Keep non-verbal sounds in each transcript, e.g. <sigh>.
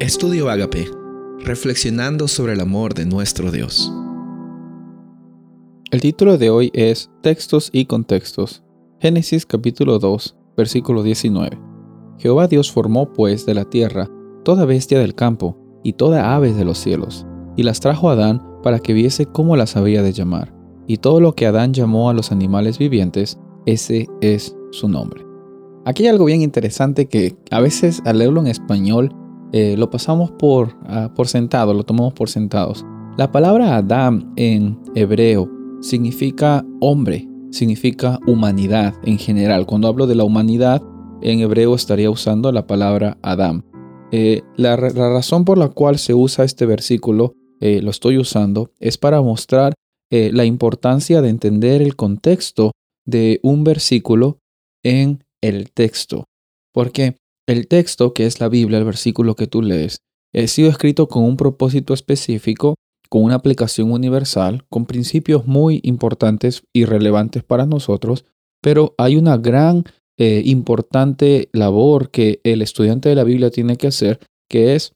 Estudio Agape, reflexionando sobre el amor de nuestro Dios. El título de hoy es Textos y Contextos. Génesis capítulo 2, versículo 19. Jehová Dios formó pues de la tierra toda bestia del campo y toda aves de los cielos, y las trajo a Adán para que viese cómo las había de llamar. Y todo lo que Adán llamó a los animales vivientes, ese es su nombre. Aquí hay algo bien interesante que a veces al leerlo en español eh, lo pasamos por, ah, por sentado, lo tomamos por sentados. La palabra Adam en hebreo significa hombre, significa humanidad en general. Cuando hablo de la humanidad, en hebreo estaría usando la palabra Adam. Eh, la, razón por la cual se usa este versículo, eh, lo estoy usando, es para mostrar la importancia de entender el contexto de un versículo en el texto. Porque el texto, que es la Biblia, el versículo que tú lees, ha sido escrito con un propósito específico, con una aplicación universal, con principios muy importantes y relevantes para nosotros, pero hay una gran eh, importante labor que el estudiante de la Biblia tiene que hacer, que es,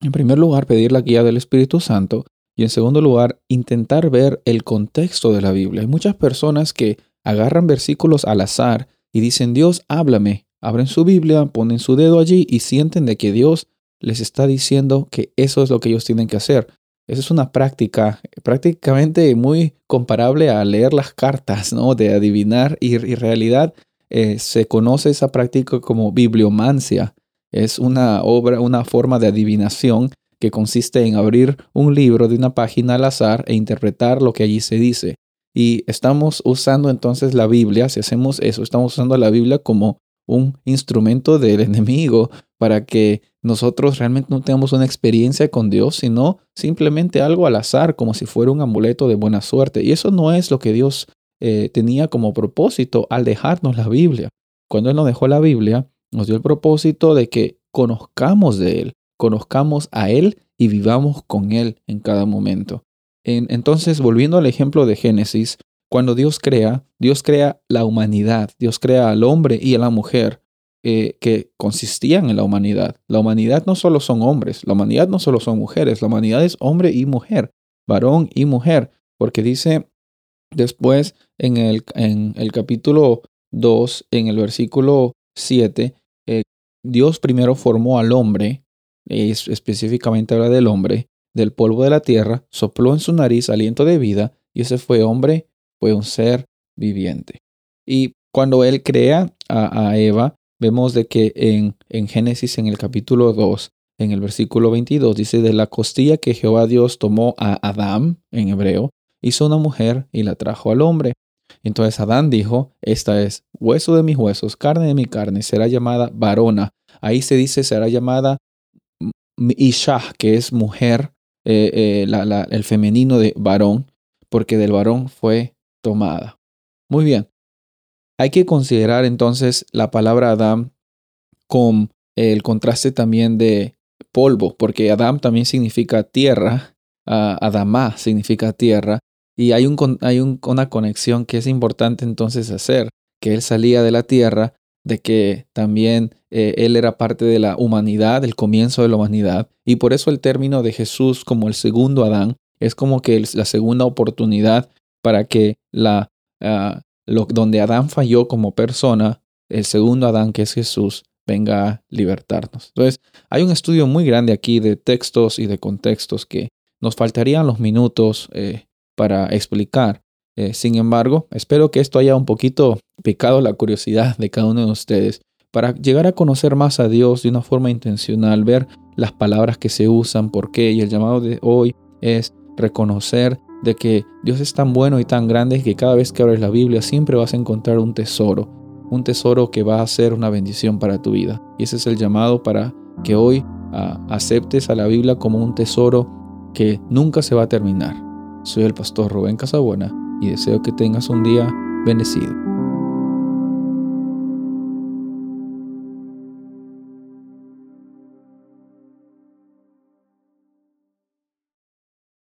en primer lugar, pedir la guía del Espíritu Santo y en segundo lugar, intentar ver el contexto de la Biblia. Hay muchas personas que agarran versículos al azar y dicen, Dios, háblame, abren su Biblia, ponen su dedo allí y sienten de que Dios les está diciendo que eso es lo que ellos tienen que hacer. Esa es una práctica prácticamente muy comparable a leer las cartas, ¿no? De adivinar y en realidad eh, se conoce esa práctica como bibliomancia. Es una obra, una forma de adivinación que consiste en abrir un libro de una página al azar e interpretar lo que allí se dice. Y estamos usando entonces la Biblia, si hacemos eso, estamos usando la Biblia como un instrumento del <laughs> enemigo para que nosotros realmente no tengamos una experiencia con Dios, sino simplemente algo al azar, como si fuera un amuleto de buena suerte. Y eso no es lo que Dios eh, tenía como propósito al dejarnos la Biblia. Cuando Él nos dejó la Biblia, nos dio el propósito de que conozcamos de Él, conozcamos a Él y vivamos con Él en cada momento. entonces, volviendo al ejemplo de Génesis, cuando Dios crea, Dios crea la humanidad, Dios crea al hombre y a la mujer eh, que consistían en la humanidad. La humanidad no solo son hombres, la humanidad no solo son mujeres, la humanidad es hombre y mujer, varón y mujer, porque dice después en el, en el capítulo 2, en el versículo 7, eh, Dios primero formó al hombre, es, específicamente habla del hombre, del polvo de la tierra, sopló en su nariz aliento de vida, y ese fue hombre fue un ser viviente. Y cuando él crea a, Eva, vemos de que en, en, Génesis, en el capítulo 2, en el versículo 22, dice, de la costilla que Jehová Dios tomó a Adán, en hebreo, hizo una mujer y la trajo al hombre. Entonces Adán dijo, esta es hueso de mis huesos, carne de mi carne, será llamada varona. Ahí se dice, será llamada Isha, que es mujer, eh, eh, el femenino de varón, porque del varón fue Muy bien. Hay que considerar entonces la palabra Adam con el contraste también de polvo, porque Adam también significa tierra, uh, Adamá significa tierra, y hay una conexión que es importante entonces hacer, que él salía de la tierra, de que también eh, él era parte de la humanidad, el comienzo de la humanidad, y por eso el término de Jesús como el segundo Adán es como que la segunda oportunidad para que la, ah, donde Adán falló como persona, el segundo Adán, que es Jesús, venga a libertarnos. Entonces, hay un estudio muy grande aquí de textos y de contextos que nos faltarían los minutos eh, para explicar. Eh, sin embargo, espero que esto haya un poquito picado la curiosidad de cada uno de ustedes para llegar a conocer más a Dios de una forma intencional, ver las palabras que se usan, por qué. Y el llamado de hoy es reconocer de que Dios es tan bueno y tan grande que cada vez que abres la Biblia siempre vas a encontrar un tesoro, un tesoro que va a ser una bendición para tu vida. Y ese es el llamado para que hoy aceptes a la Biblia como un tesoro que nunca se va a terminar. Soy el pastor Rubén Casabuena y deseo que tengas un día bendecido.